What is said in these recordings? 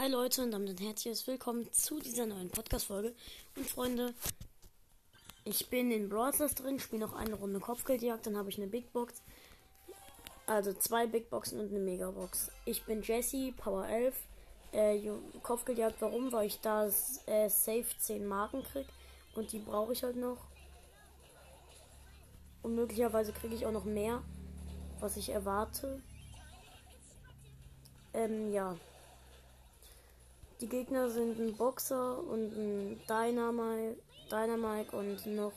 Hi Leute und damit ein herzliches Willkommen zu dieser neuen Podcast-Folge. Und Freunde, ich bin in Brawl Stars drin, spiele noch eine Runde Kopfgeldjagd, dann habe ich eine Big Box. Also zwei Big Boxen und eine Megabox. Ich bin Jesse, Power 11. Äh, Kopfgeldjagd, warum? Weil ich da äh, safe 10 Marken krieg. Und die brauche ich halt noch. Und möglicherweise kriege ich auch noch mehr, was ich erwarte. Ähm, ja. Die Gegner sind ein Boxer und ein Dynamite, Dynamite und noch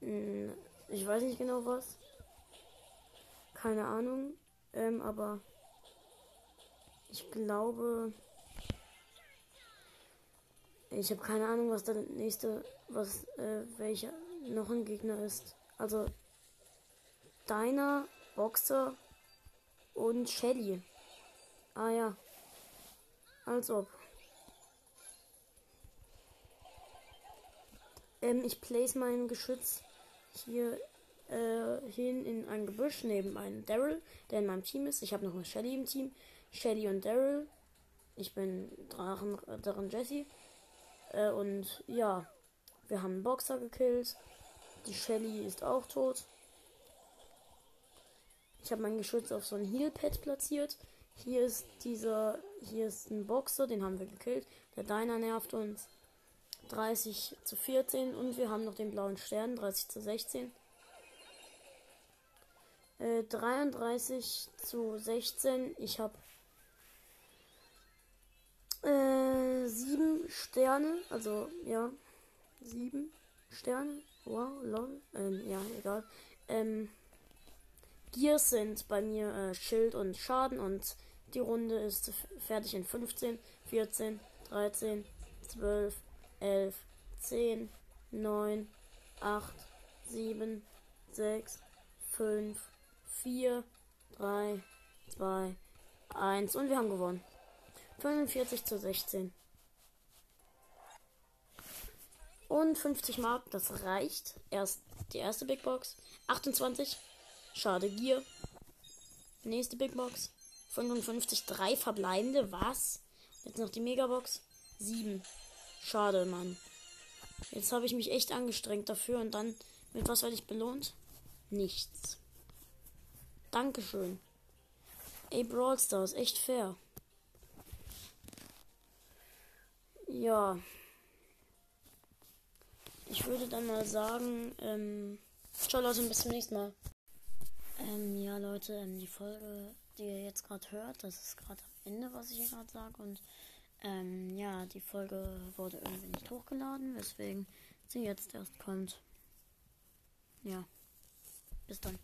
ein, ich weiß nicht genau was. Keine Ahnung. Ähm, aber ich glaube, ich habe keine Ahnung, was der nächste, was, äh, welcher noch ein Gegner ist. Also, Deiner, Boxer und Shelly. Ah ja. Als ob. Ähm, ich place mein Geschütz hier äh, hin in ein Gebüsch neben einem Daryl, der in meinem Team ist. Ich habe noch eine Shelly im Team. Shelly und Daryl. Ich bin Drachen, Drachen Jesse. Äh, und ja, wir haben einen Boxer gekillt. Die Shelly ist auch tot. Ich habe mein Geschütz auf so ein Heal-Pad platziert. Hier ist dieser, hier ist ein Boxer, den haben wir gekillt. Der Diner nervt uns. 30 zu 14 und wir haben noch den blauen Stern, 30 zu 16. Äh, 33 zu 16. Ich habe äh, 7 Sterne, also ja, 7 Sterne. Wow, lol. Ähm, ja, egal. Ähm, Gears sind bei mir äh, Schild und Schaden und die Runde ist fertig in 15, 14, 13, 12, 11, 10, 9, 8, 7, 6, 5, 4, 3, 2, 1 und wir haben gewonnen. 45 zu 16. Und 50 Mark, das reicht. Erst die erste Big Box. 28. Schade, Gier. Nächste Big Box. 55, drei verbleibende. Was? Jetzt noch die Megabox. 7. Schade, Mann. Jetzt habe ich mich echt angestrengt dafür und dann mit was werde ich belohnt? Nichts. Dankeschön. Ey, Brawl Stars, echt fair. Ja. Ich würde dann mal sagen, ähm, ciao Leute, bis zum nächsten Mal. Ähm, ja, Leute, ähm, die Folge, die ihr jetzt gerade hört, das ist gerade am Ende, was ich hier gerade sage. Und ähm, ja, die Folge wurde irgendwie nicht hochgeladen, weswegen sie jetzt erst kommt. Ja, bis dann.